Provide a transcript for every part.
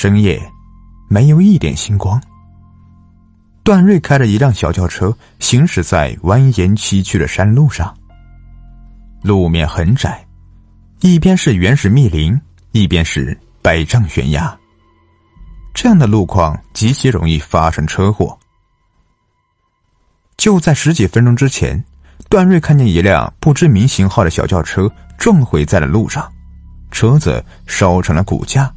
深夜，没有一点星光。段瑞开着一辆小轿车行驶在蜿蜒崎岖的山路上。路面很窄，一边是原始密林，一边是百丈悬崖。这样的路况极其容易发生车祸。就在十几分钟之前，段瑞看见一辆不知名型号的小轿车撞毁在了路上，车子烧成了骨架。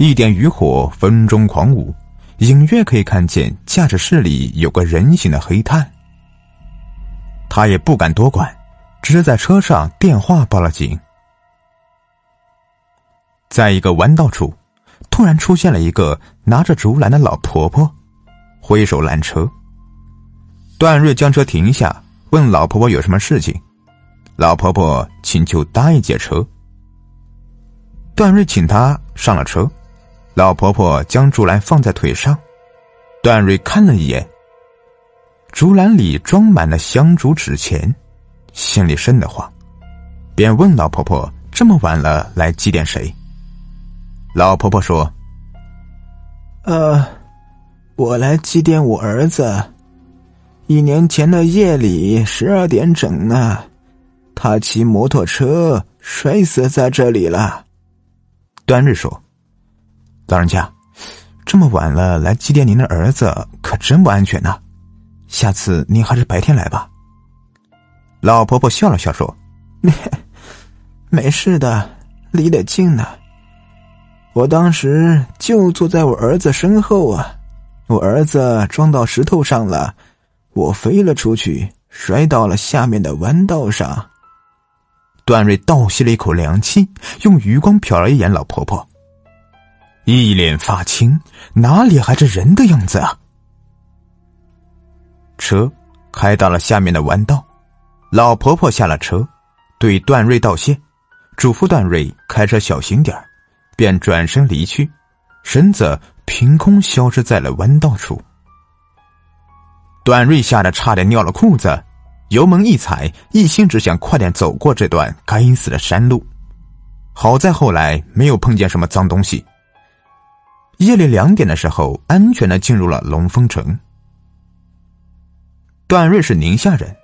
一点余火，风中狂舞，隐约可以看见驾驶室里有个人形的黑炭。他也不敢多管，只是在车上电话报了警。在一个弯道处，突然出现了一个拿着竹篮的老婆婆，挥手拦车。段瑞将车停下，问老婆婆有什么事情。老婆婆请求搭一节车。段瑞请她上了车。老婆婆将竹篮放在腿上，段瑞看了一眼，竹篮里装满了香烛纸钱，心里瘆得慌，便问老婆婆：“这么晚了来祭奠谁？”老婆婆说：“呃，我来祭奠我儿子。一年前的夜里十二点整呢，他骑摩托车摔死在这里了。”段瑞说。老人家，这么晚了来祭奠您的儿子，可真不安全呐！下次您还是白天来吧。老婆婆笑了笑说：“ 没事的，离得近呢。我当时就坐在我儿子身后啊，我儿子撞到石头上了，我飞了出去，摔到了下面的弯道上。”段瑞倒吸了一口凉气，用余光瞟了一眼老婆婆。一脸发青，哪里还是人的样子啊？车开到了下面的弯道，老婆婆下了车，对段瑞道谢，嘱咐段瑞开车小心点便转身离去，身子凭空消失在了弯道处。段瑞吓得差点尿了裤子，油门一踩，一心只想快点走过这段该死的山路。好在后来没有碰见什么脏东西。夜里两点的时候，安全的进入了龙峰城。段瑞是宁夏人，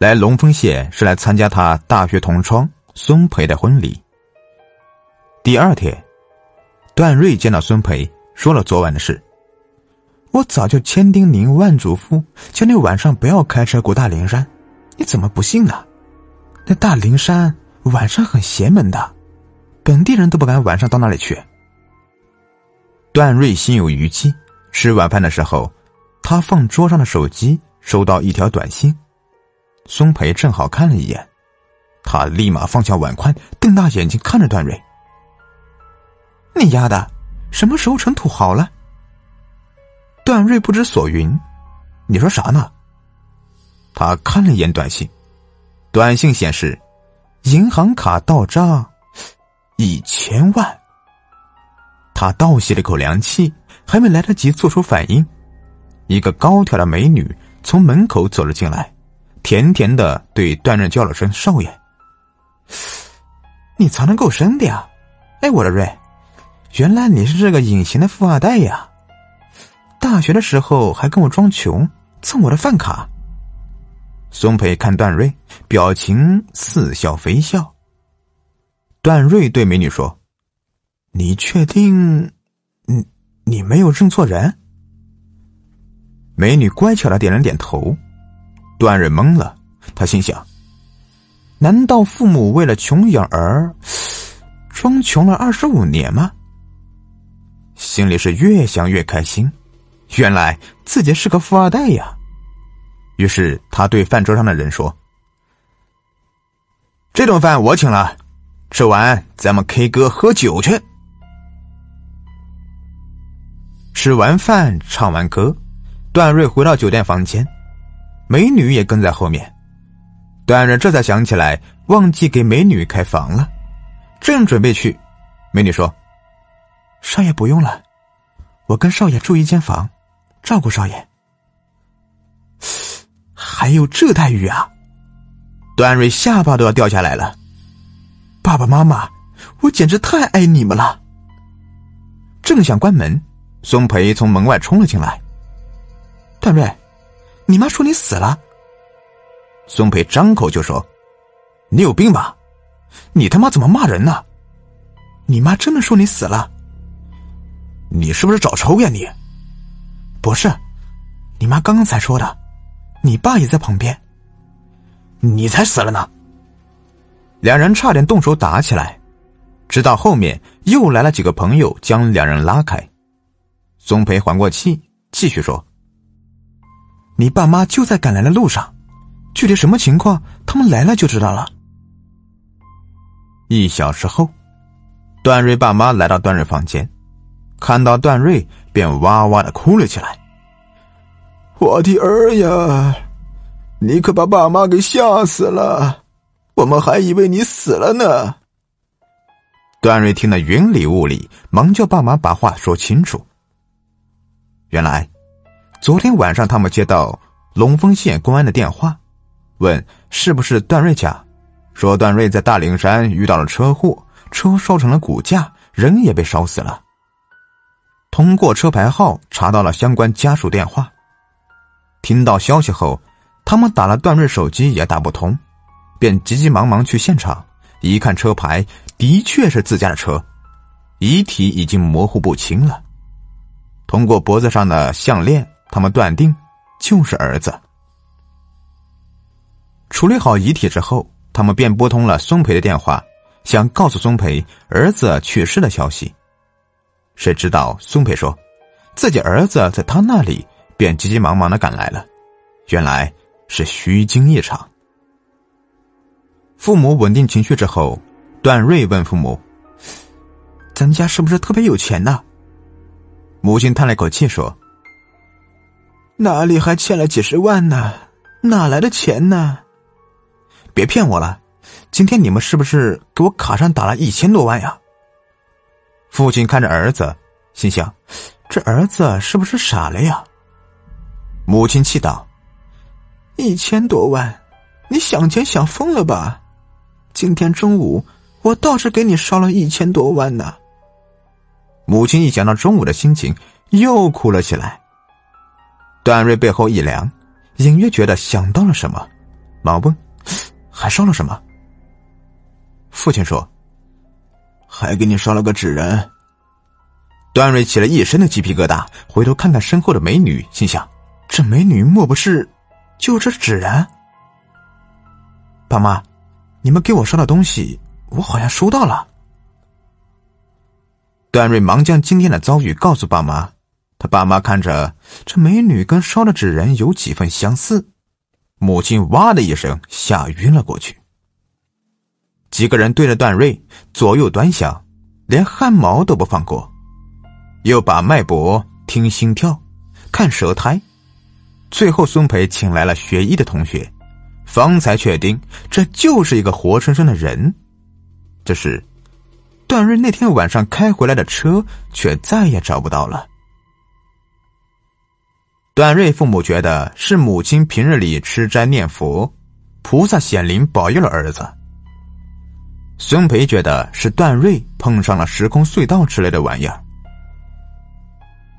来龙峰县是来参加他大学同窗孙培的婚礼。第二天，段瑞见到孙培，说了昨晚的事。我早就千叮咛万嘱咐，叫你晚上不要开车过大灵山，你怎么不信呢？那大灵山晚上很邪门的，本地人都不敢晚上到那里去。段瑞心有余悸，吃晚饭的时候，他放桌上的手机收到一条短信，孙培正好看了一眼，他立马放下碗筷，瞪大眼睛看着段瑞：“你丫的，什么时候成土豪了？”段瑞不知所云：“你说啥呢？”他看了一眼短信，短信显示，银行卡到账一千万。他倒吸了口凉气，还没来得及做出反应，一个高挑的美女从门口走了进来，甜甜的对段瑞叫了声“少爷”。你藏的够深的呀！哎，我的瑞，原来你是这个隐形的富二代呀！大学的时候还跟我装穷，蹭我的饭卡。松培看段瑞，表情似笑非笑。段瑞对美女说。你确定，你你没有认错人？美女乖巧的点了点头。段瑞懵了，他心想：难道父母为了穷养儿，装穷了二十五年吗？心里是越想越开心，原来自己是个富二代呀。于是他对饭桌上的人说：“这顿饭我请了，吃完咱们 K 歌喝酒去。”吃完饭，唱完歌，段瑞回到酒店房间，美女也跟在后面。段瑞这才想起来忘记给美女开房了，正准备去，美女说：“少爷不用了，我跟少爷住一间房，照顾少爷。”还有这待遇啊！段瑞下巴都要掉下来了。爸爸妈妈，我简直太爱你们了。正想关门，孙培从门外冲了进来。段瑞，你妈说你死了。孙培张口就说：“你有病吧？你他妈怎么骂人呢？你妈真的说你死了？你是不是找抽呀？你不是，你妈刚刚才说的。你爸也在旁边，你才死了呢！”两人差点动手打起来，直到后面又来了几个朋友将两人拉开。孙培缓过气，继续说。你爸妈就在赶来的路上，具体什么情况，他们来了就知道了。一小时后，段瑞爸妈来到段瑞房间，看到段瑞便哇哇的哭了起来。我的儿呀，你可把爸妈给吓死了，我们还以为你死了呢。段瑞听得云里雾里，忙叫爸妈把话说清楚。原来。昨天晚上，他们接到龙丰县公安的电话，问是不是段瑞家，说段瑞在大岭山遇到了车祸，车烧成了骨架，人也被烧死了。通过车牌号查到了相关家属电话。听到消息后，他们打了段瑞手机也打不通，便急急忙忙去现场，一看车牌，的确是自家的车，遗体已经模糊不清了。通过脖子上的项链。他们断定就是儿子。处理好遗体之后，他们便拨通了孙培的电话，想告诉孙培儿子去世的消息。谁知道孙培说自己儿子在他那里，便急急忙忙的赶来了。原来是虚惊一场。父母稳定情绪之后，段瑞问父母：“咱家是不是特别有钱呢？”母亲叹了口气说。哪里还欠了几十万呢？哪来的钱呢？别骗我了！今天你们是不是给我卡上打了一千多万呀？父亲看着儿子，心想：这儿子是不是傻了呀？母亲气道：“一千多万，你想钱想疯了吧？今天中午我倒是给你烧了一千多万呢。”母亲一想到中午的心情，又哭了起来。段瑞背后一凉，隐约觉得想到了什么，忙问：“还烧了什么？”父亲说：“还给你烧了个纸人。”段瑞起了一身的鸡皮疙瘩，回头看看身后的美女，心想：“这美女莫不是就这纸人？”爸妈，你们给我烧的东西，我好像收到了。段瑞忙将今天的遭遇告诉爸妈。他爸妈看着这美女跟烧的纸人有几分相似，母亲哇的一声吓晕了过去。几个人对着段瑞左右端详，连汗毛都不放过，又把脉搏、听心跳、看舌苔，最后孙培请来了学医的同学，方才确定这就是一个活生生的人。这是段瑞那天晚上开回来的车却再也找不到了。段瑞父母觉得是母亲平日里吃斋念佛，菩萨显灵保佑了儿子。孙培觉得是段瑞碰上了时空隧道之类的玩意儿。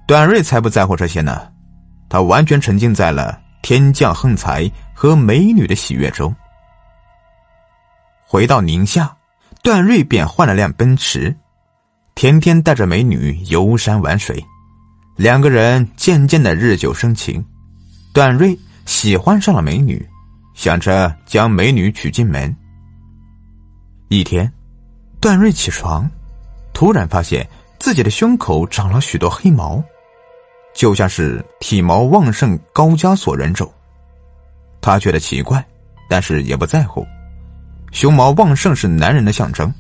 段瑞才不在乎这些呢，他完全沉浸在了天降横财和美女的喜悦中。回到宁夏，段瑞便换了辆奔驰，天天带着美女游山玩水。两个人渐渐的日久生情，段瑞喜欢上了美女，想着将美女娶进门。一天，段瑞起床，突然发现自己的胸口长了许多黑毛，就像是体毛旺盛高加索人种。他觉得奇怪，但是也不在乎，熊毛旺盛是男人的象征。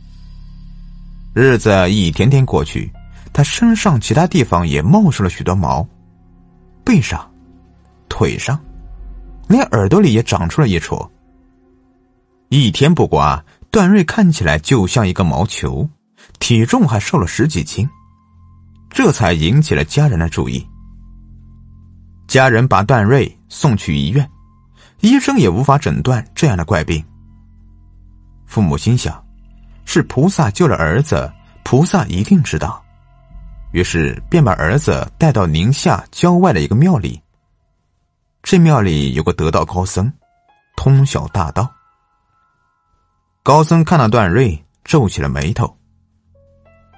日子一天天过去。他身上其他地方也冒出了许多毛，背上、腿上，连耳朵里也长出了一撮。一天不刮，段瑞看起来就像一个毛球，体重还瘦了十几斤，这才引起了家人的注意。家人把段瑞送去医院，医生也无法诊断这样的怪病。父母心想：是菩萨救了儿子，菩萨一定知道。于是便把儿子带到宁夏郊外的一个庙里。这庙里有个得道高僧，通晓大道。高僧看到段瑞，皱起了眉头。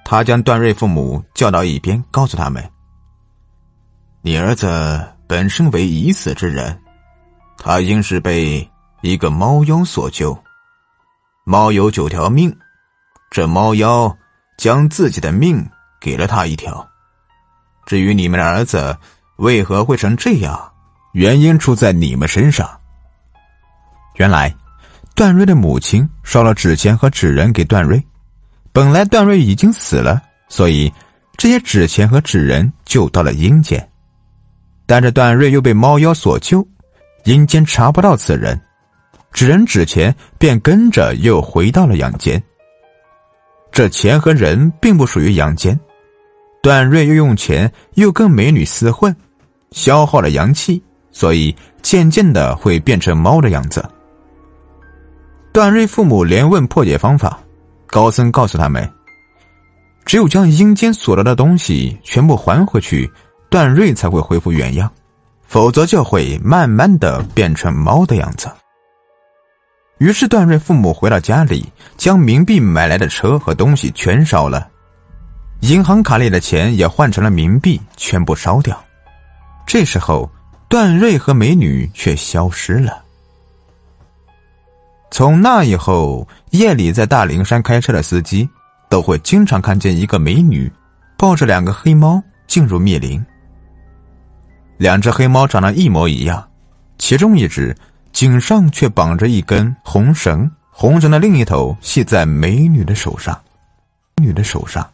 他将段瑞父母叫到一边，告诉他们：“你儿子本身为已死之人，他应是被一个猫妖所救。猫有九条命，这猫妖将自己的命给了他一条。至于你们的儿子为何会成这样，原因出在你们身上。原来。”段瑞的母亲烧了纸钱和纸人给段瑞，本来段瑞已经死了，所以这些纸钱和纸人就到了阴间。但这段瑞又被猫妖所救，阴间查不到此人，纸人纸钱便跟着又回到了阳间。这钱和人并不属于阳间，段瑞又用钱又跟美女厮混，消耗了阳气，所以渐渐的会变成猫的样子。段瑞父母连问破解方法，高僧告诉他们：只有将阴间所得的东西全部还回去，段瑞才会恢复原样，否则就会慢慢的变成猫的样子。于是段瑞父母回到家里，将冥币买来的车和东西全烧了，银行卡里的钱也换成了冥币，全部烧掉。这时候，段瑞和美女却消失了。从那以后，夜里在大灵山开车的司机都会经常看见一个美女抱着两个黑猫进入密林。两只黑猫长得一模一样，其中一只颈上却绑着一根红绳，红绳的另一头系在美女的手上，女的手上。